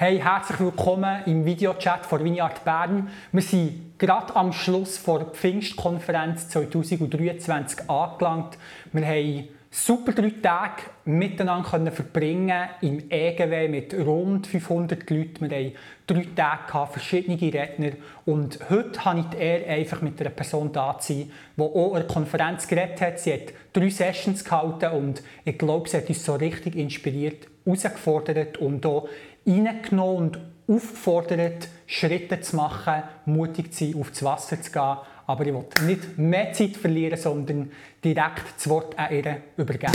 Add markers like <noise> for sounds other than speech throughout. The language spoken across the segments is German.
Hey, herzlich willkommen im Videochat von Vineyard Bern. Wir sind gerade am Schluss der Pfingstkonferenz 2023 angelangt. Wir haben super drei Tage miteinander verbringen im EGW mit rund 500 Leuten. Wir haben drei Tage verschiedene Redner und heute habe ich die Ehre, einfach mit einer Person da zu sein, die auch an der Konferenz geredet hat. Sie hat drei Sessions gehalten und ich glaube, sie hat uns so richtig inspiriert, herausgefordert und auch reingenommen und aufgefordert, Schritte zu machen, mutig zu sein, aufs Wasser zu gehen. Aber ich will nicht mehr Zeit verlieren, sondern direkt das Wort an ihr übergeben.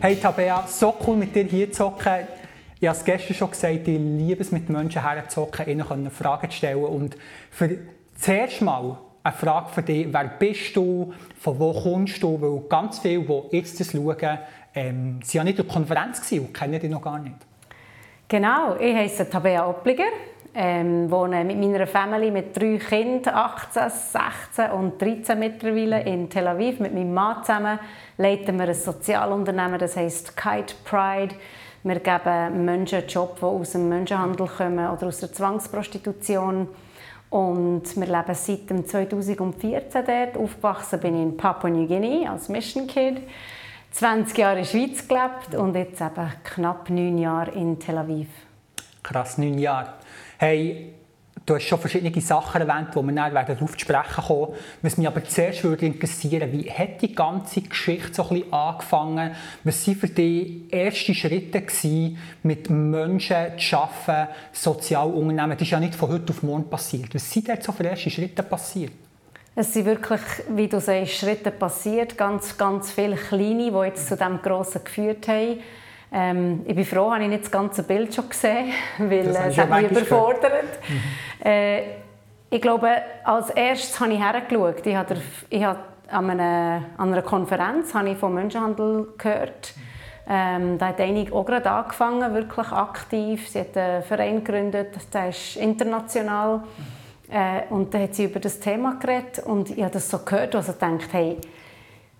Hey Tabea, so cool mit dir hier zu hocken. Ich habe es gestern schon gesagt, ich liebe es, mit Menschen herzuhocken, ihnen Fragen zu stellen. Und für zuerst mal eine Frage für dich, wer bist du, von wo kommst du? Weil ganz viele, die jetzt das schauen, ähm, sind ja nicht in der Konferenz und kennen dich noch gar nicht. Genau, ich heiße Tabea Oppliger, ähm, wohne mit meiner Familie mit drei Kindern, 18, 16 und 13 mittlerweile in Tel Aviv. Mit meinem Mann zusammen leiten wir ein Sozialunternehmen, das heißt Kite Pride. Wir geben Menschen einen Job, die aus dem Menschenhandel kommen oder aus der Zwangsprostitution. Und wir leben seit 2014 dort. Aufgewachsen bin ich in Papua-Neuguinea als Mission Kid. 20 Jahre in der Schweiz gelebt und jetzt eben knapp neun Jahre in Tel Aviv. Krass, neun Jahre. Hey, Du hast schon verschiedene Sachen erwähnt, die wir dann darauf zu sprechen kommen. Was mich aber zuerst würde interessieren, wie hat die ganze Geschichte so ein bisschen angefangen? Was waren für dich erste Schritte gewesen, mit Menschen zu arbeiten, Sozialunternehmen? Das ist ja nicht von heute auf morgen passiert. Was sind dort so für erste Schritte passiert? Es sind wirklich, wie du sagst, Schritte passiert, ganz, ganz viele kleine, die jetzt zu diesem Grossen geführt haben. Ähm, ich bin froh, habe ich nicht das ganze Bild schon gesehen, <laughs> weil äh, es hat mich überfordert. Mhm. Äh, ich glaube, als erstes habe ich hergeschaut. Ich habe, ich habe an, einer, an einer Konferenz habe ich vom Menschenhandel gehört. Ähm, da hat einige auch gerade angefangen, wirklich aktiv. Sie hat einen Verein gegründet, der ist international. Äh, und da hat sie über das Thema geredet und ich habe das so gehört, also gedacht, hey,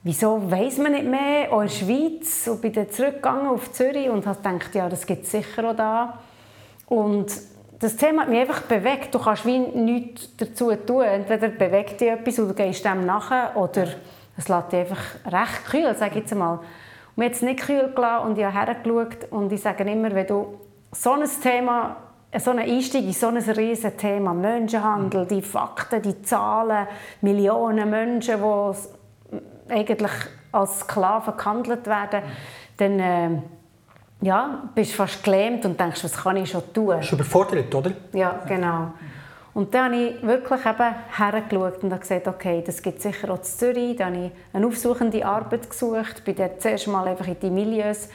wieso weiß man nicht mehr, auch in der Schweiz. Und bin dann zurückgegangen auf Zürich und habe gedacht, ja, das gibt es sicher auch da. Und das Thema hat mich einfach bewegt. Du kannst wie nichts dazu tun. Entweder bewegt dich etwas und du gehst dem nachher oder es lässt dich einfach recht kühl, sage ich jetzt mal. Und mir es nicht kühl gelassen und ich habe hergeschaut und ich sage immer, wenn du so ein Thema so ein Einstieg in so ein riesiges Thema, Menschenhandel, die Fakten, die Zahlen, Millionen Menschen, die eigentlich als Sklaven gehandelt werden, dann äh, ja, bist du fast gelähmt und denkst, was kann ich schon tun? Bist du überfordert, oder? Ja, genau. Und dann habe ich wirklich eben hergeschaut und habe gesagt, okay, das gibt es sicher auch in Zürich. Dann habe ich eine aufsuchende Arbeit gesucht, bin dort zuerst mal einfach in die Milieus.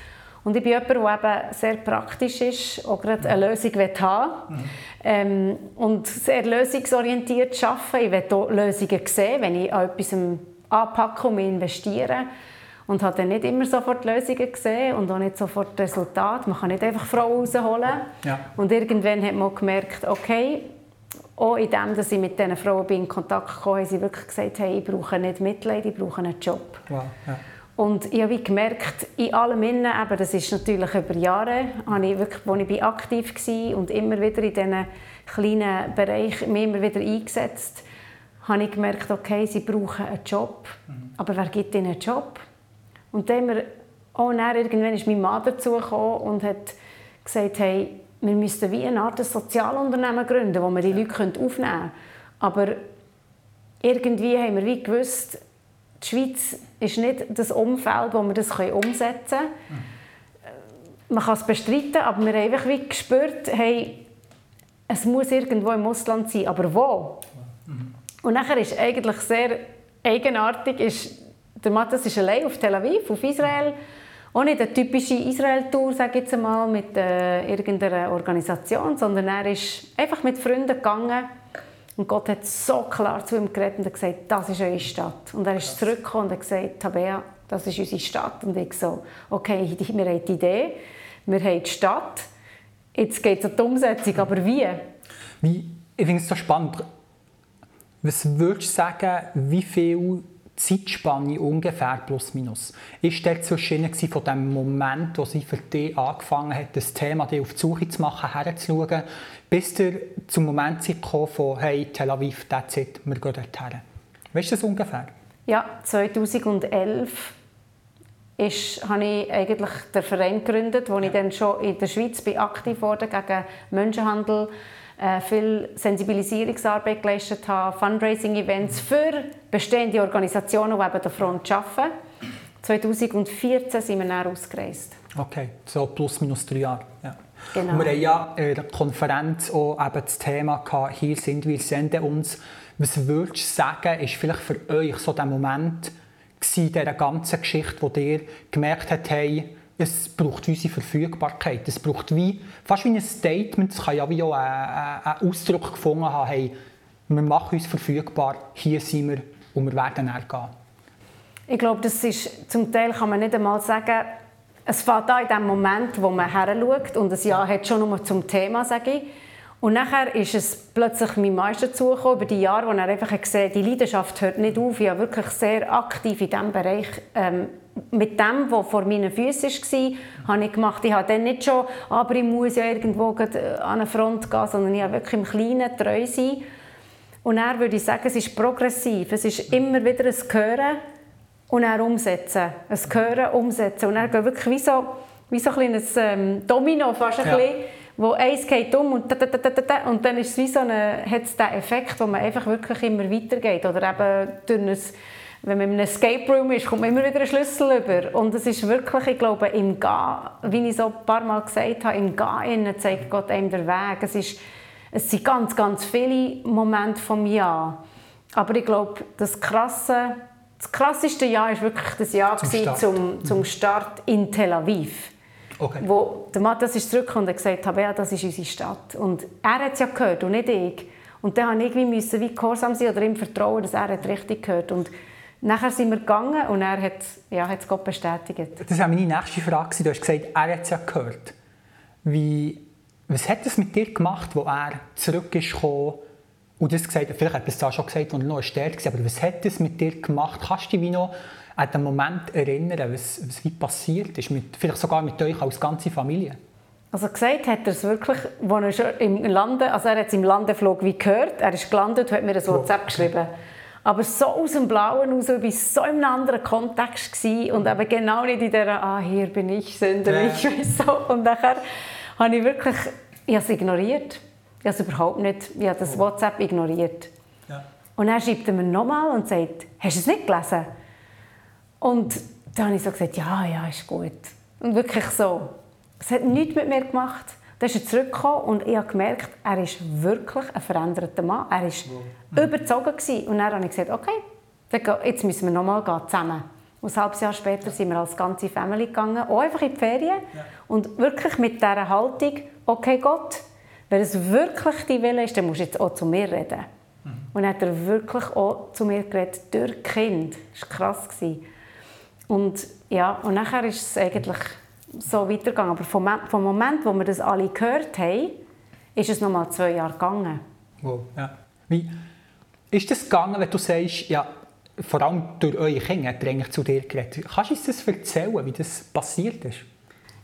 Und ich bin jemand, der eben sehr praktisch ist, auch gerade eine Lösung haben mhm. ähm, Und sehr lösungsorientiert arbeiten. Ich will auch Lösungen sehen, wenn ich an etwas anpacken und investieren. Und habe dann nicht immer sofort Lösungen gesehen und auch nicht sofort Resultate. Man kann nicht einfach Frauen rausholen. Ja. Und irgendwann hat man gemerkt, okay, auch in dem, dass ich mit diesen Frauen in Kontakt kam, haben sie wirklich gesagt, hey, ich brauche nicht Mitleid, ich brauche einen Job. Wow. Ja. Und ich habe gemerkt, in allem innen, eben, das ist natürlich über Jahre, habe ich wirklich, wo ich aktiv war und immer wieder in diesen kleinen Bereichen mich immer wieder eingesetzt habe ich gemerkt, okay, sie brauchen einen Job, mhm. aber wer gibt ihnen einen Job? Und dann, wir, oh, dann irgendwann ist mein Mann dazugekommen und hat gesagt, hey, wir müssten wie eine Art Sozialunternehmen gründen, wo wir die Leute aufnehmen können. Aber irgendwie haben wir wie gewusst, die Schweiz ist nicht das Umfeld, wo wir das umsetzen können. Mhm. Man kann es bestreiten, aber wir haben einfach wie gespürt, hey, es muss irgendwo im Ausland sein, aber wo? Und nachher ist eigentlich sehr eigenartig, ist, der Matthias ist allein auf Tel Aviv, auf Israel. Auch nicht eine typische Israel-Tour, sage jetzt mal, mit äh, irgendeiner Organisation, sondern er ist einfach mit Freunden gegangen und Gott hat so klar zu ihm geredet und gesagt, das ist eure Stadt. Und er ist zurückgekommen und hat gesagt, Tabea, das ist unsere Stadt. Und ich so, okay, wir haben die Idee, wir haben die Stadt, jetzt geht es um die Umsetzung, aber wie ich finde es so spannend Was würdest du sagen, wie viel Zeitspanne ungefähr plus minus ist der zwischen von dem Moment, wo sie für dich angefangen hat, das Thema die auf die Suche zu machen, herzuschauen, bis der zum Moment gekommen von «Hey, Tel Aviv, that's it, wir gehen dorthin». Weißt du das ungefähr? Ja, 2011 ist, habe ich eigentlich den Verein gegründet, wo ich dann schon in der Schweiz bin aktiv wurde gegen Menschenhandel, äh, viel Sensibilisierungsarbeit geleistet habe, Fundraising-Events für bestehende Organisationen, die eben der Front arbeiten. 2014 sind wir dann ausgereist. Okay, so plus minus drei Jahre. Ja. Genau. Und wir haben ja in der Konferenz auch eben das Thema gehabt, hier sind wir, senden uns. Was würdest du sagen, ist vielleicht für euch so der Moment in dieser ganzen Geschichte, wo ihr gemerkt habt, hey, es braucht unsere Verfügbarkeit. Es braucht wie, fast wie ein Statement, es kann ja wie auch einen, einen Ausdruck gefunden haben, hey, wir machen uns verfügbar, hier sind wir und wir werden gehen. Ich glaube, das ist, zum Teil kann man nicht einmal sagen, es fängt an in dem Moment, wo man her und ein Jahr hat schon nur zum Thema, sage ich. Und nachher ist es plötzlich mein Meister zugekommen, über die Jahre, wo er einfach gesehen die Leidenschaft hört nicht auf. Ich habe wirklich sehr aktiv in diesem Bereich ähm, mit dem, was vor meinen Füßen war, habe ich gemacht. Ich habe dann nicht schon, aber ich muss ja irgendwo äh, an eine Front gehen, sondern ich habe wirklich im Kleinen treu sein. Und er würde ich sagen, es ist progressiv. Es ist immer wieder ein Hören und dann umsetzen. Ein Hören, umsetzen. Und dann geht wirklich wie so, wie so ein kleines ähm, Domino fast ein ja. bisschen wo eins geht um und, da, da, da, und dann ist es wie so eine, hat es den Effekt, wo man einfach wirklich immer weitergeht. Oder eben durch ein, wenn man in einem Escape Room ist, kommt man immer wieder einen Schlüssel über. Und es ist wirklich, ich glaube, im Gehen, wie ich so ein paar Mal gesagt habe, im Gehen zeigt Gott einem den Weg. Es, ist, es sind ganz, ganz viele Momente vom Ja. Aber ich glaube, das krasse, das krasseste Jahr war wirklich das Jahr zum Start, zum, zum Start in Tel Aviv. Okay. Wo der Matthias ist zurückgekommen und gesagt hat, ja, das ist unsere Stadt. Und er hat es ja gehört und nicht ich. Und dann musste ich irgendwie wie gehorsam sein oder ihm vertrauen, dass er es richtig gehört. Und nachher sind wir gegangen und er hat, ja, hat es Gott bestätigt. Das war meine nächste Frage. Du hast gesagt, er hat es ja gehört. Wie, was hat es mit dir gemacht, als er zurück ist und das gesagt Vielleicht hat er es schon gesagt, als er noch stärker war, aber was hat es mit dir gemacht? Kannst du dich noch an den Moment erinnern, was, was wie passiert ist, mit, vielleicht sogar mit euch als ganze Familie? Also gesagt hat er es wirklich, als er im Lande, also er hat es im Landeflug wie gehört, er ist gelandet und hat mir ein WhatsApp geschrieben. Aber so aus dem Blauen raus, ich war so in einem anderen Kontext gewesen und eben genau nicht in dieser «Ah, hier bin ich, Sünder, ja. ich weiß so». Und nachher habe ich wirklich, ich habe es ignoriert. Ich habe es überhaupt nicht, ich habe das oh. WhatsApp ignoriert. Ja. Und dann schreibt er mir nochmal und sagt «Hast du es nicht gelesen?» Und dann habe ich so gesagt, ja, ja, ist gut. Und wirklich so. Es hat nichts mit mir gemacht. Dann ist er zurückgekommen und ich habe gemerkt, er ist wirklich ein veränderter Mann. Er war mhm. überzogen. Gewesen. Und dann habe ich gesagt, okay, jetzt müssen wir nochmal gehen, zusammen. Und ein halbes Jahr später sind wir als ganze Family gegangen, auch einfach in die Ferien. Ja. Und wirklich mit dieser Haltung, okay Gott, wenn es wirklich die Wille ist, dann musst du jetzt auch zu mir reden. Mhm. Und dann hat er wirklich auch zu mir geredet, durch Kind. Das war krass. Und ja, und nachher ist es eigentlich so weitergegangen. Aber vom, vom Moment, wo wir das alle gehört haben, ist es noch mal zwei Jahre gegangen. Wow, ja. Wie ist das gegangen, wenn du sagst, ja, vor allem durch eure Kinder hat er zu dir geredet. Kannst du uns das erzählen, wie das passiert ist?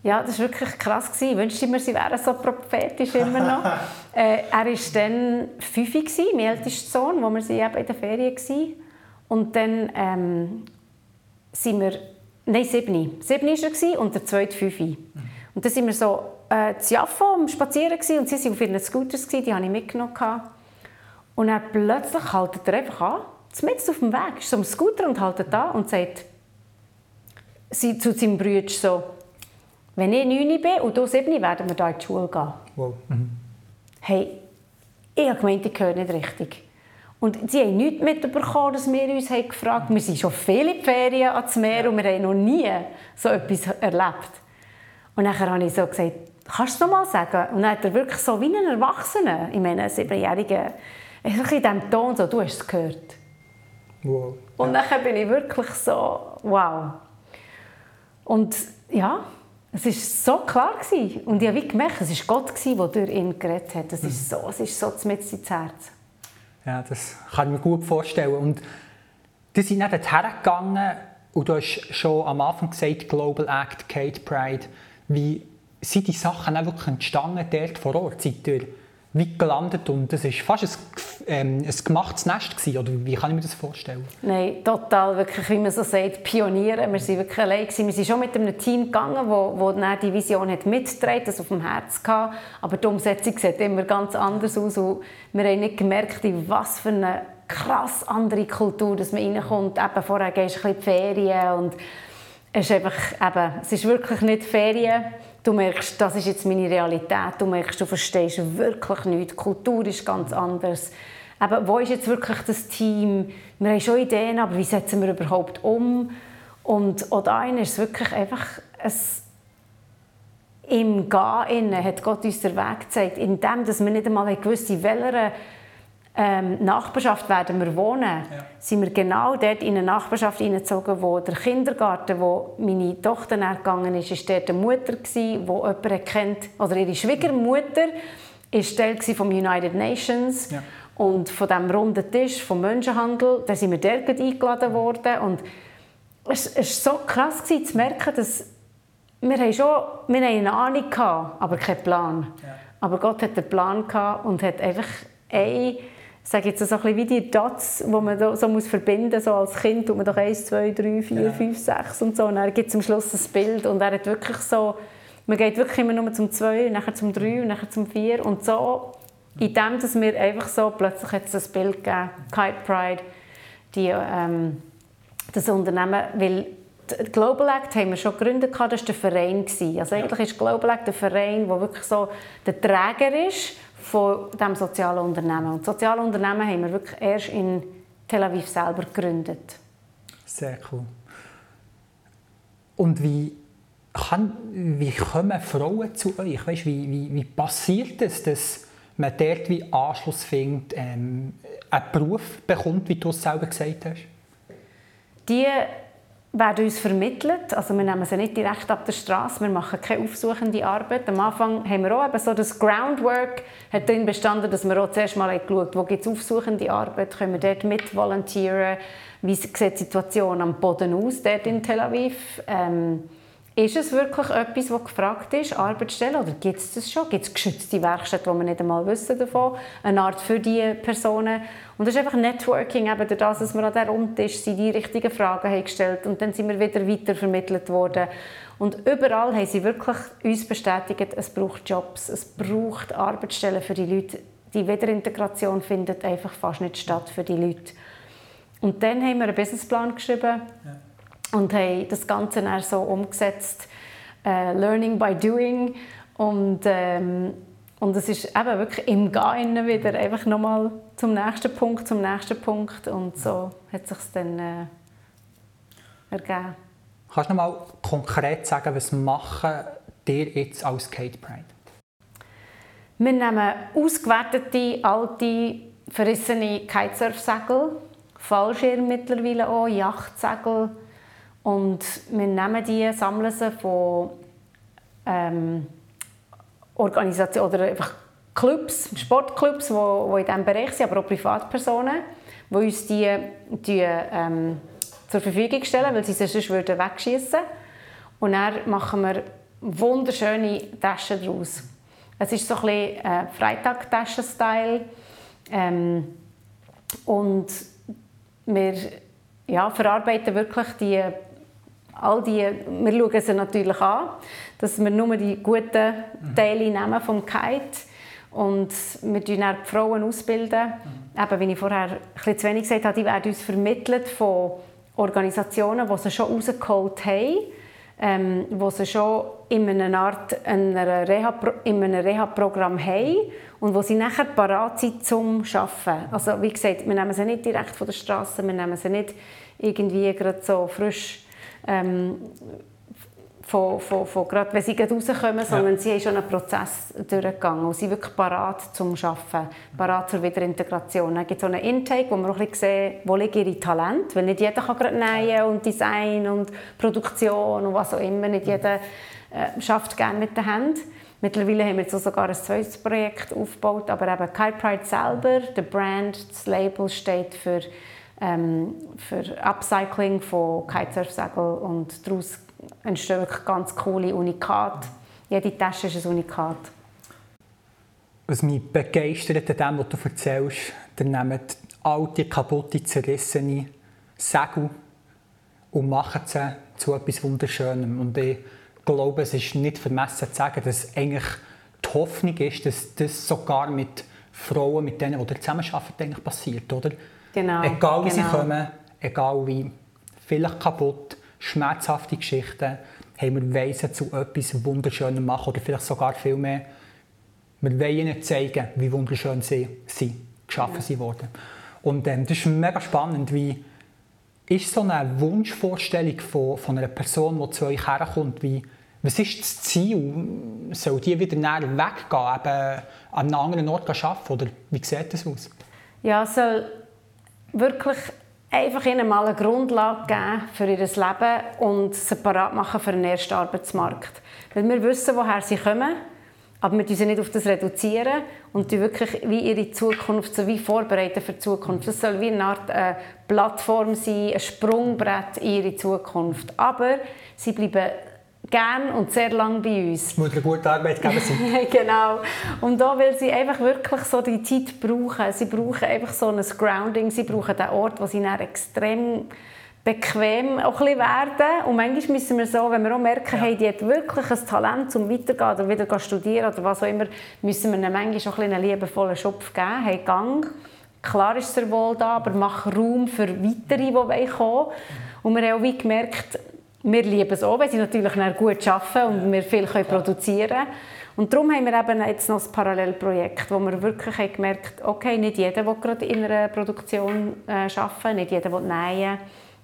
Ja, das war wirklich krass. Ich wünschte mir, sie wären so prophetisch immer noch. <laughs> äh, er war dann fünf, mein ältester Sohn, wo wir sie eben in der Ferien waren. Und dann ähm, sind wir, nein, sieben. Sieben war er und der zweite fünf. Mhm. Und dann sind wir so äh, zu Jaffa am Spazieren gewesen, und sie waren auf ihren Scooters, gewesen, die habe ich mitgenommen. Und dann plötzlich haltet er einfach an, mitten auf dem Weg, ist so am Scooter und haltet an und sagt sie, zu seinem Bruder so, wenn ich neun bin und du sieben, werden wir hier in die Schule gehen. Wow. Mhm. Hey, ich habe gemeint, ich höre nicht richtig. Und sie haben nichts mitbekommen, dass wir uns haben gefragt haben. Wir sind schon viele Ferien ans Meer und wir haben noch nie so etwas erlebt. Und dann habe ich so gesagt, kannst du es noch mal sagen? Und dann hat er wirklich so wie ein Erwachsener, ich meine, ein Siebenjähriger, in diesem Ton so, du hast es gehört. Wow. Und dann bin ich wirklich so, wow. Und ja, es war so klar. Gewesen. Und ich habe gemerkt, es war Gott, der durch ihn geredet hat. Es ist so, es ist so mit ins Herz. Ja, das kann ich mir gut vorstellen. Und die sind dann hergegangen und du hast schon am Anfang gesagt, Global Act, Kate Pride. Wie sind die Sachen auch wirklich entstanden dort vor Ort? Seid ihr wie gelandet und das war fast ein, ähm, ein gemachtes Nest gewesen, oder wie kann ich mir das vorstellen? Nein, total, wirklich, wie man so sagt, Pioniere. Wir waren wirklich allein gewesen. Wir sind schon mit einem Team gegangen, wo, wo dann die Vision hat mitgetragen, das auf dem Herz hatte. Aber die Umsetzung sieht immer ganz anders aus und wir haben nicht gemerkt, in was für eine krass andere Kultur dass man reinkommt. Eben, vorher gehst du ein bisschen die Ferien und es ist einfach, eben, es ist wirklich nicht Ferien Du merkst, das ist jetzt meine Realität. Du merkst, du verstehst wirklich nichts. Die Kultur ist ganz anders. Aber wo ist jetzt wirklich das Team? Wir haben schon Ideen, aber wie setzen wir überhaupt um? Und auch da ist es wirklich einfach ein im Gehen hat Gott uns den Weg gezeigt, indem dass wir nicht einmal gewusst in welcher ähm, Nachbarschaft werden wir wohnen, ja. sind wir genau dort in eine Nachbarschaft hineingezogen, wo der Kindergarten, wo meine Tochter gegangen ist, ist dort eine Mutter gewesen, wo jemand kennt, oder ihre Schwiegermutter ist Teil vom United Nations ja. Und von dem runden Tisch vom Menschenhandel, da sind wir dort eingeladen worden und es war so krass gewesen, zu merken, dass wir haben schon wir haben eine Ahnung gehabt, aber keinen Plan. Ja. Aber Gott hat einen Plan gehabt und hat einfach eine sage jetzt so ein bisschen wie die Dots, die man so muss verbinden muss. So als Kind tut man doch 1, 2, 3, 4, ja. 5, 6 und so. Und dann gibt es am Schluss ein Bild und er hat wirklich so, man geht wirklich immer nur zum 2, nachher zum 3 und nachher zum 4 und so, in dem, dass wir einfach so, plötzlich es ein Bild gegeben, Kite Pride, die, ähm, das Unternehmen, weil Global Act haben wir schon gegründet, das war der Verein. Also eigentlich ist Global Act der Verein, der wirklich so der Träger ist von diesem sozialen Unternehmen. Und das soziale Unternehmen haben wir wirklich erst in Tel Aviv selber gegründet. Sehr cool. Und wie, kann, wie kommen Frauen zu euch? Weißt, wie, wie, wie passiert es, dass man dort wie Anschluss findet, ähm, einen Beruf bekommt, wie du es selber gesagt hast? Die werden uns vermittelt. Also wir nehmen sie nicht direkt ab der Straße, wir machen keine aufsuchende Arbeit. Am Anfang haben wir auch eben so das Groundwork hat darin bestanden, dass wir auch zuerst mal geschaut wo gibt es aufsuchende Arbeit, können wir dort mit volontieren, wie sieht die Situation am Boden aus, dort in Tel Aviv. Ähm, ist es wirklich etwas, das gefragt ist, Arbeitsstellen, oder gibt es das schon? Gibt es geschützte Werkstätten, wo wir nicht einmal wissen davon? Eine Art für diese Personen. Und das ist einfach Networking, eben durch das, dass wir an diesem Rundtisch sind, die richtigen Fragen haben gestellt und dann sind wir wieder weiter vermittelt worden. Und überall haben sie wirklich uns bestätigt, es braucht Jobs, es braucht Arbeitsstellen für die Leute. Die Wiederintegration findet einfach fast nicht statt für die Leute. Und dann haben wir einen Businessplan geschrieben. Ja und haben das Ganze dann so umgesetzt, äh, Learning by Doing und ähm, und es ist eben wirklich im Gehen wieder einfach nochmal zum nächsten Punkt, zum nächsten Punkt und so hat sich dann äh, ergeben. Kannst du noch mal konkret sagen, was machen dir jetzt als Kate Pride? Wir nehmen ausgewertete, alte, verrissene Kitesurf-Segel, Fallschirm mittlerweile auch, Yachtsegel, und wir nehmen die, sammeln sie von ähm, Organisationen oder einfach Clubs, Sportclubs, die, die in diesem Bereich sind, aber auch Privatpersonen, die uns die, die ähm, zur Verfügung stellen, weil sie sie sonst würden wegschießen Und dann machen wir wunderschöne Taschen daraus. Es ist so ein bisschen äh, Freitag-Taschen-Style. Ähm, und wir ja, verarbeiten wirklich die all die, wir schauen sie natürlich an, dass wir nur die guten Teile nehmen vom Kite und wir bilden dann die Frauen ausbilden. Mhm. Eben, wie ich vorher ein bisschen zu wenig gesagt habe, die werden uns vermittelt von Organisationen, die sie schon rausgeholt haben, ähm, die sie schon in einer Art einer Reha, in einem Reha-Programm haben und wo sie nachher parat sind zum Arbeiten. Also wie gesagt, wir nehmen sie nicht direkt von der Straße, wir nehmen sie nicht irgendwie gerade so frisch ähm, von, von, von, gerade wenn sie rauskommen, sondern ja. sie haben schon einen Prozess durchgegangen und sind wirklich parat zum Arbeiten, parat zur Wiederintegration. Dann gibt es so einen Intake, wo man auch ein bisschen sehen, wo liegen ihre Talente, weil nicht jeder kann gerade nähen und Design und Produktion und was auch immer, nicht jeder äh, schafft gerne mit den Händen. Mittlerweile haben wir jetzt sogar ein zweites Projekt aufgebaut, aber eben Kite Pride selber, der Brand, das Label steht für, ähm, für Upcycling von Kitesurfsegeln und daraus entstehen wirklich ganz coole Unikate. Jede Tasche ist ein Unikat. Was mich begeistert an dem, was du erzählst, dann nehmen alte, kaputte, zerrissene Segel und machen sie zu etwas Wunderschönem. Und ich glaube, es ist nicht vermessen zu sagen, dass eigentlich die Hoffnung ist, dass das sogar mit Frauen, mit denen, die zusammenarbeiten, eigentlich passiert, oder? Genau. Egal wie genau. sie kommen, egal wie, vielleicht kaputt, schmerzhafte Geschichten, haben wir Weisen zu etwas Wunderschönem machen oder vielleicht sogar viel mehr. Wir wollen ihnen zeigen, wie wunderschön sie sind, geschaffen ja. worden. Und ähm, das ist mega spannend, wie ist so eine Wunschvorstellung von, von einer Person, die zu euch herkommt, wie, was ist das Ziel? Soll die wieder näher weggehen, eben an einem anderen Ort arbeiten? Oder wie sieht das aus? Ja, soll wirklich einfach ihnen mal eine Grundlage geben für ihr Leben und sie parat machen für den ersten Arbeitsmarkt. Weil wir wissen, woher sie kommen, aber wir sie nicht auf das reduzieren und die wirklich wie ihre Zukunft so wie vorbereiten für die Zukunft. Das soll wie eine Art äh, Plattform sein, ein Sprungbrett in ihre Zukunft. Aber sie bleiben gern und sehr lang bei uns. Es muss eine gute Arbeit geben sein. <laughs> genau. Und da will sie einfach wirklich so die Zeit brauchen. Sie brauchen einfach so ein Grounding. Sie brauchen den Ort, wo sie dann extrem bequem auch ein werden. Und manchmal müssen wir so, wenn wir auch merken, ja. hey, die hat wirklich ein Talent zum Weitergehen oder wieder studieren oder was auch immer, müssen wir ihnen manchmal auch ein einen liebevollen Schopf geben. Hey, Gang. Klar ist er wohl da, aber mach Raum für Weitere, die kommen wollen. Und wir haben auch wie gemerkt, wir lieben es auch, weil sie natürlich gut arbeiten und wir viel produzieren können. Und darum haben wir eben jetzt noch ein Parallelprojekt, wo wir wirklich haben gemerkt okay, nicht jeder will gerade in einer Produktion äh, arbeiten, nicht jeder will nähen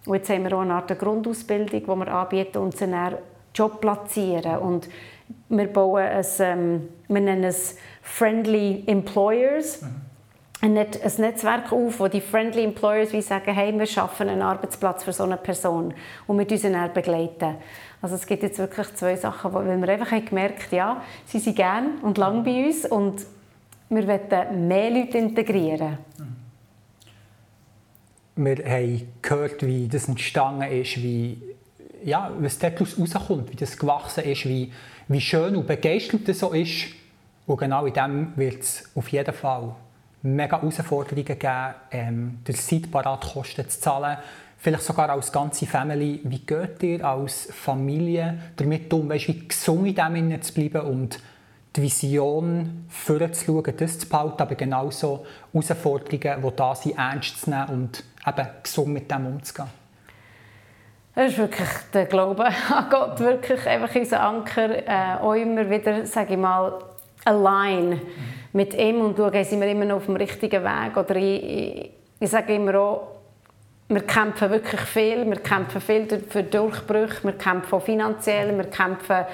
und jetzt haben wir auch eine Art Grundausbildung, die wir anbieten und sie dann Job platzieren. Und wir bauen ein, ähm, wir nennen es Friendly Employers. Mhm. Ein, Netzwerk auf, wo die Friendly Employers wie sagen, hey, wir schaffen einen Arbeitsplatz für so eine Person und wir uns dann begleiten. Also es gibt jetzt wirklich zwei Sachen, weil wir einfach haben gemerkt ja, sie sind gern und lang bei uns und wir wollen mehr Leute integrieren. Mhm wir haben gehört, wie das entstanden ist, wie, ja, was daraus rauskommt, wie das gewachsen ist, wie, wie schön und begeistert das so ist. Und genau in dem wird es auf jeden Fall mega Herausforderungen geben, ähm, der Zeitparatkosten zu zahlen, vielleicht sogar als ganze Family. Wie geht ihr als Familie damit um, weißt, wie gesund in dem zu bleiben und die Vision vorzuschauen, das zu behalten, aber genauso Herausforderungen, die da sind, ernst zu nehmen und eben gesund mit dem umzugehen. Das ist wirklich der Glaube <laughs> an Gott, wirklich einfach unser Anker, äh, auch immer wieder, sage ich mal, allein mhm. Mit ihm und schauen, sind wir immer noch auf dem richtigen Weg oder ich, ich, ich sage immer auch, wir kämpfen wirklich viel, wir kämpfen viel für Durchbrüche, wir kämpfen finanziell, wir kämpfen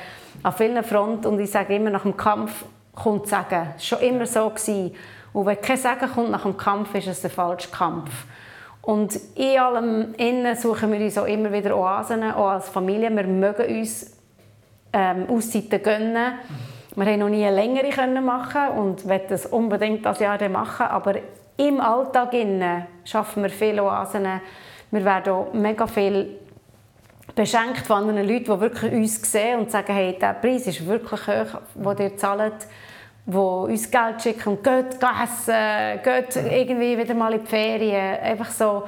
an vielen Fronten und ich sage immer, nach dem Kampf kommt Sagen. Es war schon immer so. Gewesen. Und wenn kein Sagen kommt nach dem Kampf, ist es der falsche Kampf. Und in allem innen suchen wir uns auch immer wieder Oasen, auch als Familie. Wir mögen uns ähm, Auszeiten gönnen. Wir haben noch nie eine längere können machen und wollen das unbedingt das Jahr machen. Aber im Alltag innen schaffen wir viele Oasen. Wir werden auch mega viel beschenkt von anderen Leuten, die wirklich uns sehen und sagen, hey, der Preis ist wirklich hoch, den ihr zahlt die uns Geld schicken und geht essen, geht irgendwie wieder mal in die Ferien. Einfach so.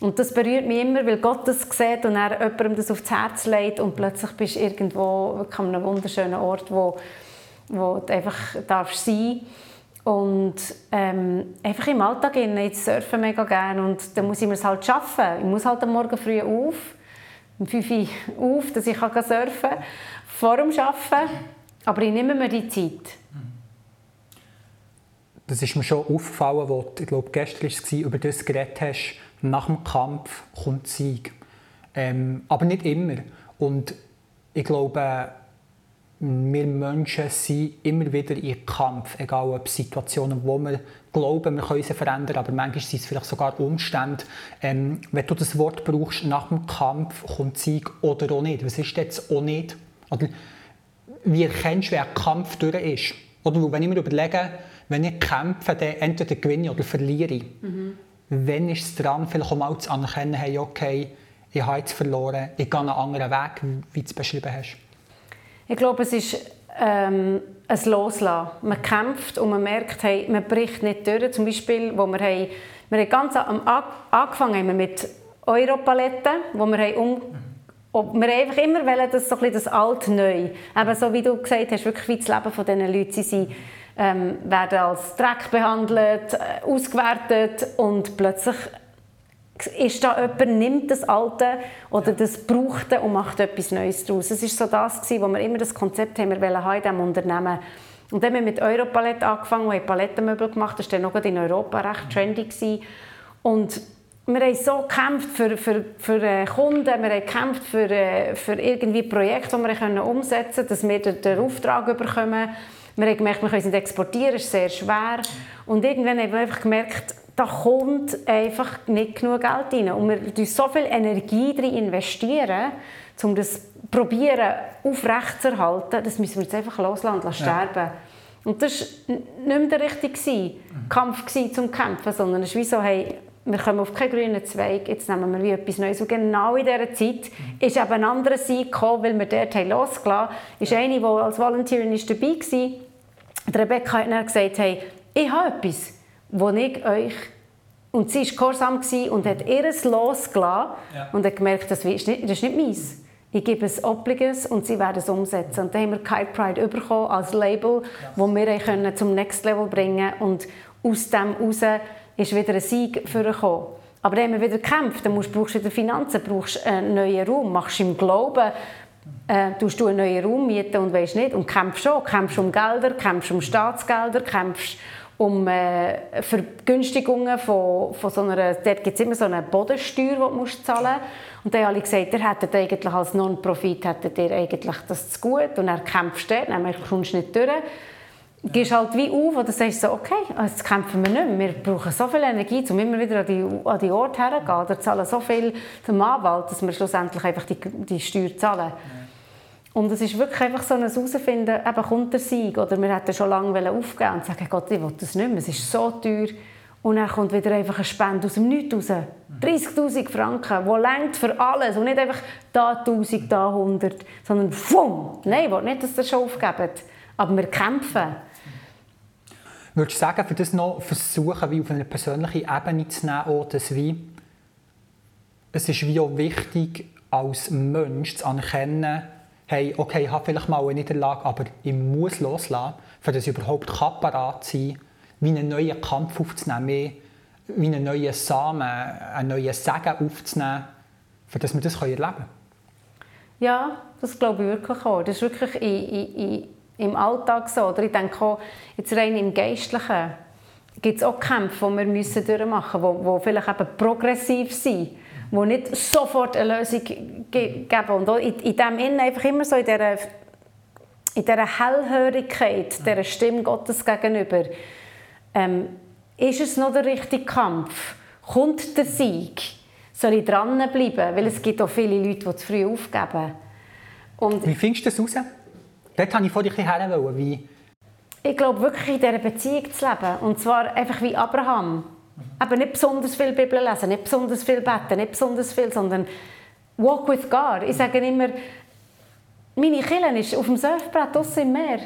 Und das berührt mich immer, weil Gott das sieht und er jemandem das aufs Herz legt und plötzlich bist du irgendwo an einem wunderschönen Ort, wo, wo du einfach darfst sein und ähm, einfach im Alltag gehen. Ich surfe mega gerne und dann muss ich mir es halt schaffen. Ich muss halt am Morgen früh auf, um 5 Uhr auf, dass ich surfen kann, vor dem Arbeiten. Aber ich nehme mir die Zeit das ist mir schon aufgefallen, als ich glaube, gestern war, über das geredet hast, nach dem Kampf kommt Sieg. Ähm, aber nicht immer. Und ich glaube, wir Menschen sind immer wieder in Kampf, egal ob Situationen, wo wir glauben, wir können sie verändern, aber manchmal sind es vielleicht sogar Umstände. Ähm, wenn du das Wort brauchst, nach dem Kampf kommt Sieg oder auch nicht. Was ist jetzt auch nicht? Oder wie erkennst du, wer ein Kampf durch ist? Oder wenn ich mir überlege, wenn ich kämpfe, dann entweder gewinne ich oder verliere ich. Mhm. Wenn ist es dran, vielleicht auch mal zu anerkennen, hey, okay, ich habe jetzt verloren, ich gehe einen anderen Weg, wie du es beschrieben hast? Ich glaube, es ist ähm, ein Loslassen. Man kämpft und man merkt, hey, man bricht nicht durch. Zum Beispiel, wo wir, haben, wir haben ganz am angefangen haben mit Europaletten, wo wir haben um ob wir einfach immer wollen, dass so ein das Alt neu, eben so wie du gesagt hast, wirklich wie das Leben von diesen Leuten, sie sind, ähm, werden als Dreck behandelt, äh, ausgewertet und plötzlich ist da jemand, nimmt das Alte oder das Brauchte und macht etwas Neues daraus. Es war so das, gewesen, wo wir immer das Konzept haben, wir wollen in diesem Unternehmen. Und dann haben wir mit Europalette angefangen und haben Palettenmöbel gemacht. Das war dann noch in Europa recht trendy. Gewesen. Und wir haben so gekämpft für, für, für äh, Kunden, wir haben gekämpft für, äh, für irgendwie Projekte, die wir können umsetzen können, dass wir den, den Auftrag bekommen. Wir haben gemerkt, wir können es nicht exportieren, das ist sehr schwer. Und irgendwann haben wir einfach gemerkt, da kommt einfach nicht genug Geld rein. Und wir investieren so viel Energie darin, investieren, um das probieren aufrechtzuerhalten, das müssen wir jetzt einfach loslassen und sterben. Ja. Und das war nicht mehr der richtige Kampf zum Kämpfen, sondern es ist wie so, hey, wir kommen auf keinen grünen Zweig, jetzt nehmen wir wie etwas Neues. Und genau in dieser Zeit ist eben ein anderer Sieg gekommen, weil wir dort losgelassen haben. ist eine, die als Volunteerin dabei war. Rebecca hat dann gesagt, hey, ich habe etwas wo ich euch und sie war gehorsam und hat ihr losgelassen ja. und hat gemerkt, das ist nicht, das ist nicht meins. Ich gebe es Obliges und sie werden es umsetzen. Und dann haben wir Kite Pride bekommen als Label, wo wir können zum Next Level bringen und aus dem heraus ist wieder ein Sieg für gekommen. Aber dann haben wir wieder gekämpft. Dann brauchst du wieder Finanzen, brauchst einen neuen Raum, machst im Glauben, äh, tust du einen neuen Raum mieten und weißt nicht und kämpfst schon, kämpfst um Gelder, kämpfst um Staatsgelder, kämpfst um äh, Vergünstigungen von, von so einer, dort gibt es immer so eine Bodensteuer, die du zahlen musst. Und dann haben alle gesagt, ihr hättet eigentlich als Non-Profit hättet ihr eigentlich das zu gut und er kämpft dort, dann kommst du nicht durch. Du gehst halt wie auf und dann sagst so, okay, jetzt kämpfen wir nicht mehr. Wir brauchen so viel Energie, um immer wieder an die, an die Orte herzugehen. Oder zahlen so viel zum Anwalt, dass wir schlussendlich einfach die, die Steuer zahlen. Ja. Und es ist wirklich einfach so ein Herausfinden, eben kommt der Sieg. Oder wir hätten schon lange aufgeben und sagen, Gott, ich will das nicht mehr, es ist so teuer. Und dann kommt wieder einfach eine Spende aus dem Nichts raus. 30'000 Franken, die längt für alles. Und nicht einfach da 1000, da 100, sondern fumm. Nein, ich will nicht, dass ihr schon aufgebt. Aber wir kämpfen. Würdest du sagen, für das noch versuchen, wie auf eine persönliche Ebene zu nehmen, auch das wie, es ist wie auch wichtig, als Mensch zu anerkennen, hey, okay, ich habe vielleicht mal eine Niederlage, aber ich muss loslassen, für das ich überhaupt parat sein wie einen neuen Kampf aufzunehmen, wie einen neuen Samen, einen neuen Segen aufzunehmen, das wir das erleben können. Ja, das glaube ich wirklich auch. Das ist wirklich in, in, im Alltag so. Oder ich denke auch, jetzt rein im Geistlichen gibt es auch Kämpfe, die wir durchmachen müssen, die vielleicht eben progressiv sind die nicht sofort eine Lösung geben. Und in, in dem Innen einfach immer so in dieser, in dieser Hellhörigkeit, dieser Stimme Gottes gegenüber, ähm, ist es noch der richtige Kampf? Kommt der Sieg? Soll ich dranbleiben? Weil es gibt auch viele Leute, die zu früh aufgeben. Und wie findest du das raus? Dort wollte ich vor dir ein wie Ich glaube wirklich in dieser Beziehung zu leben. Und zwar einfach wie Abraham. Aber nicht besonders viel Bibel lesen, nicht besonders viel beten, nicht besonders viel, sondern walk with God. Ich sage immer, meine Kille ist auf dem Surfbrett draussen im Meer.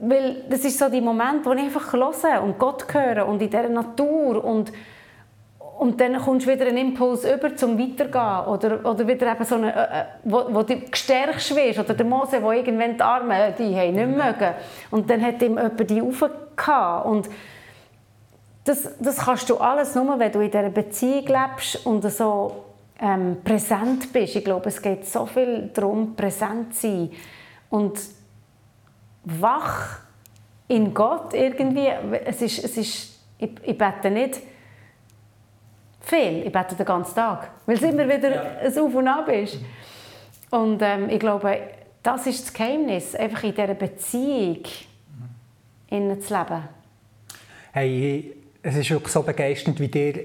Weil das ist so die Moment, wo ich einfach höre und Gott höre und in dieser Natur und und dann kommst du wieder einen Impuls über zum Weitergehen oder, oder wieder eben so eine, äh, äh wo, wo du gestärkt wirst oder der Mose, wo irgendwann die Arme, die haben nicht mögen und dann hat ihm jemand die raufgehauen und das, das kannst du alles nur, wenn du in dieser Beziehung lebst und so ähm, präsent bist. Ich glaube, es geht so viel darum, präsent zu sein und wach in Gott irgendwie. Es ist, es ist, ich, ich bete nicht viel, ich bete den ganzen Tag, weil es immer wieder ja. ein Auf und Ab ist. Und ähm, ich glaube, das ist das Geheimnis, einfach in dieser Beziehung mhm. zu leben. Hey, es ist wirklich so begeisternd, wie dir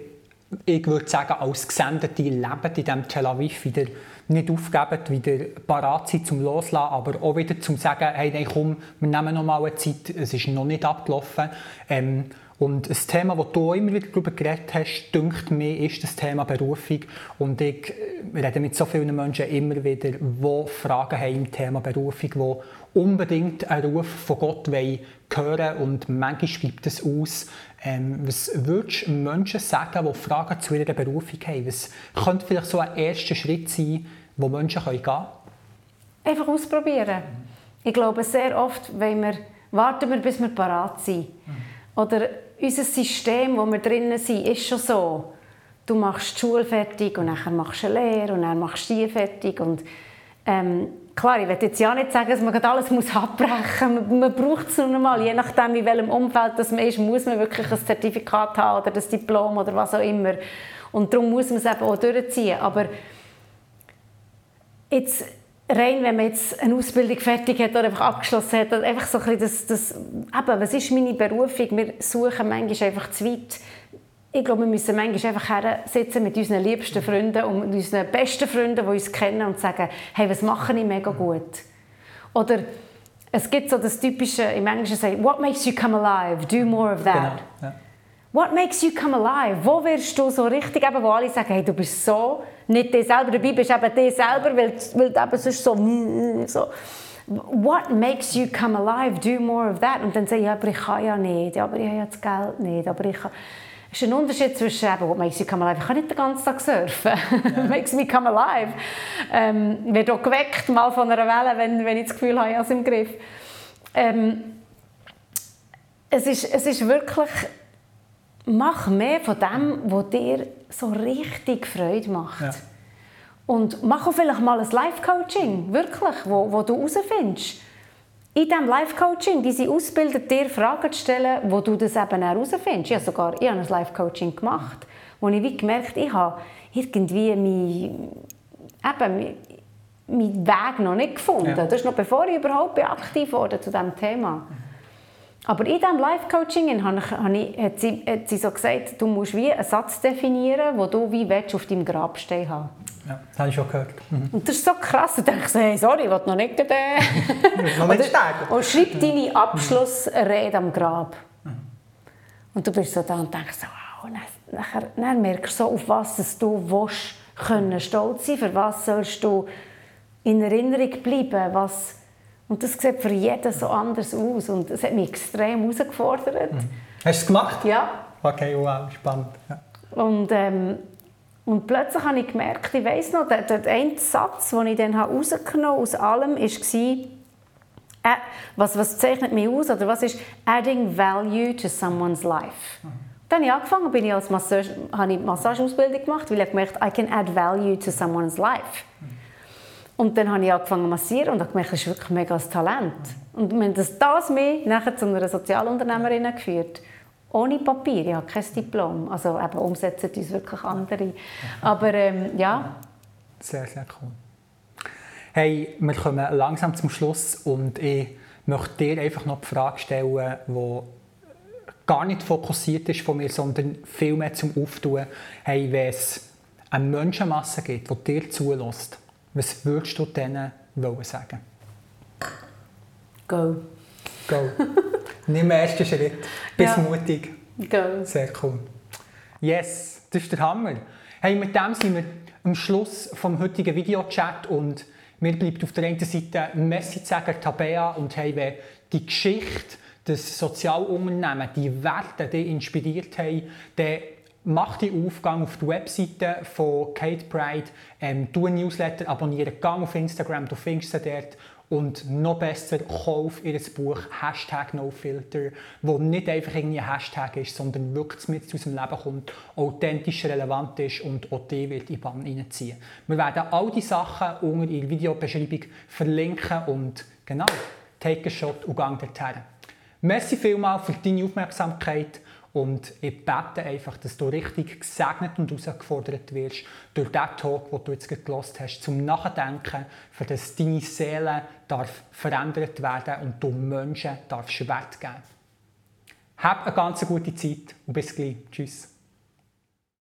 ich würde sagen, als Gesendete leben in diesem Tel Aviv wieder nicht aufgeben, wieder parat sind zum Loslassen, aber auch wieder zum sagen, hey, nein, komm, wir nehmen noch mal eine Zeit, es ist noch nicht abgelaufen. Ähm, und das Thema, das du immer wieder darüber geredet hast, dünkt mir, ist das Thema Berufung. Und ich äh, rede mit so vielen Menschen immer wieder, die Fragen haben im Thema Berufung, die unbedingt einen Ruf von Gott hören wollen. Und manchmal bleibt es aus. Ähm, was würdest du Menschen sagen, die Fragen zu ihrer Berufung haben? Was könnte vielleicht so ein erster Schritt sein, wo Menschen gehen können? Einfach ausprobieren. Ich glaube, sehr oft wenn wir, warten wir, bis wir parat sind. Mhm. Oder unser System, wo wir drinnen sind, ist schon so. Du machst die Schule fertig und dann machst du eine Lehre und dann machst du die fertig. Und, ähm, klar, ich will jetzt ja nicht sagen, dass man alles abbrechen muss. Man, man braucht es nur mal. Je nachdem, in welchem Umfeld das man ist, muss man wirklich ein Zertifikat haben oder das Diplom oder was auch immer. Und darum muss man es eben auch durchziehen. Aber jetzt rein, wenn man jetzt eine Ausbildung fertig hat oder einfach abgeschlossen hat, einfach so ein das, das, eben, was ist meine Berufung? Wir suchen manchmal einfach zu weit. Ich glaube, wir müssen manchmal einfach sitzen mit unseren liebsten Freunden und mit unseren besten Freunden, die uns kennen und sagen, hey, was mache ich mega gut? Oder es gibt so das typische, im Englischen sagen, what makes you come alive? Do more of that. Genau, ja. What makes you come alive? Wo wirst du so richtig, eben, wo alle sagen, hey, du bist so nicht dir selber dabei bist, eben dir selber, weil, weil du eben sonst so, so What makes you come alive? Do more of that. Und dann sage ich, ja, aber ich kann ja nicht, ja, aber ich habe ja das Geld nicht, aber ich kann... Es ist ein Unterschied zwischen eben, what makes you come alive. Ich kann nicht den ganzen Tag surfen. Ja. <laughs> makes me come alive. Ähm, werde auch geweckt mal von einer Welle, wenn, wenn ich das Gefühl habe, ich habe es im Griff. Ähm, es, ist, es ist wirklich mach mehr von dem, was dir so richtig Freude macht. Ja. Und mach auch vielleicht mal ein Life-Coaching, wirklich, wo, wo du herausfindest. In diesem Life-Coaching, diese ausbildet dir Fragen zu stellen, wo du das eben herausfindest. Ich habe sogar ich habe ein Life-Coaching gemacht, wo ich wie gemerkt ich habe irgendwie mein, eben, meinen Weg noch nicht gefunden. Ja. Das ist noch bevor ich überhaupt aktiv wurde zu diesem Thema. Mhm. Aber in diesem Life-Coaching hat, sie, hat sie so gesagt, du musst wie einen Satz definieren, den du wie willst, auf deinem Grab stehen haben. Ja, das habe ich schon gehört. Mhm. Und das ist so krass. Du denkst, hey, sorry, ich will noch nicht... Äh. <laughs> noch nicht steigen. Und schreib deine Abschlussrede am Grab. Mhm. Und du bist so da und denkst so, wow. Und dann, nachher, dann merkst du so, auf was du willst, können stolz sein, für was sollst du in Erinnerung bleiben, was und das sieht für jeden so anders aus. Und das hat mich extrem herausgefordert. Mhm. Hast du es gemacht? Ja. Okay, wow, spannend. Ja. Und, ähm, und plötzlich habe ich gemerkt, ich weiss noch, der, der eine Satz, den ich dann rausgenommen habe aus allem, war, äh, was, was zeichnet mich aus, oder was ist adding value to someone's life. Mhm. Dann habe ich angefangen, bin ich als Massage, habe ich Massageausbildung gemacht, weil ich gemerkt I can add value to someone's life. Mhm. Und dann habe ich angefangen zu massieren und habe gemerkt, das ist wirklich mega ein Talent. Und wenn das, das mich nachher zu einer Sozialunternehmerin geführt ohne Papier, ich habe kein Diplom. Also eben umsetzen uns wirklich andere. Aber ähm, ja. Sehr, sehr cool. Hey, wir kommen langsam zum Schluss und ich möchte dir einfach noch die Frage stellen, die gar nicht fokussiert ist von mir, sondern viel mehr zum Auftun. Hey, wenn es eine Menschenmasse gibt, die dir zulässt, was würdest du denen sagen? Go. Go. Nimm den ersten Schritt. Bist ja. mutig. Go. Sehr cool. Yes, das ist der Hammer. Hey, mit dem sind wir am Schluss vom heutigen Videochat und mir bleibt auf der einen Seite Messi zu sagen, Tabea, und hey, wenn die Geschichte des Sozialunternehmen, die Werte, die inspiriert haben, dann mach die Aufgang auf die Webseite von Kate Pride, ähm, ein Newsletter abonnieren, gang auf Instagram, du findest sie dort und noch besser, kauf ihr Buch Hashtag NoFilter, wo nicht einfach irgendwie ein Hashtag ist, sondern wirklich mit aus dem Leben kommt, authentisch relevant ist und auch die wird in die Bann reinziehen. Wir werden all diese Sachen unter in der Videobeschreibung verlinken und genau, take a shot und gang dorthin. Merci vielmals für deine Aufmerksamkeit und ich bete einfach, dass du richtig gesegnet und herausgefordert wirst durch den Talk, den du jetzt gelost hast, zum Nachdenken, für das deine Seele darf verändert werden und du Menschen darfst Wert geben. Hab eine ganz gute Zeit und bis gleich. Tschüss.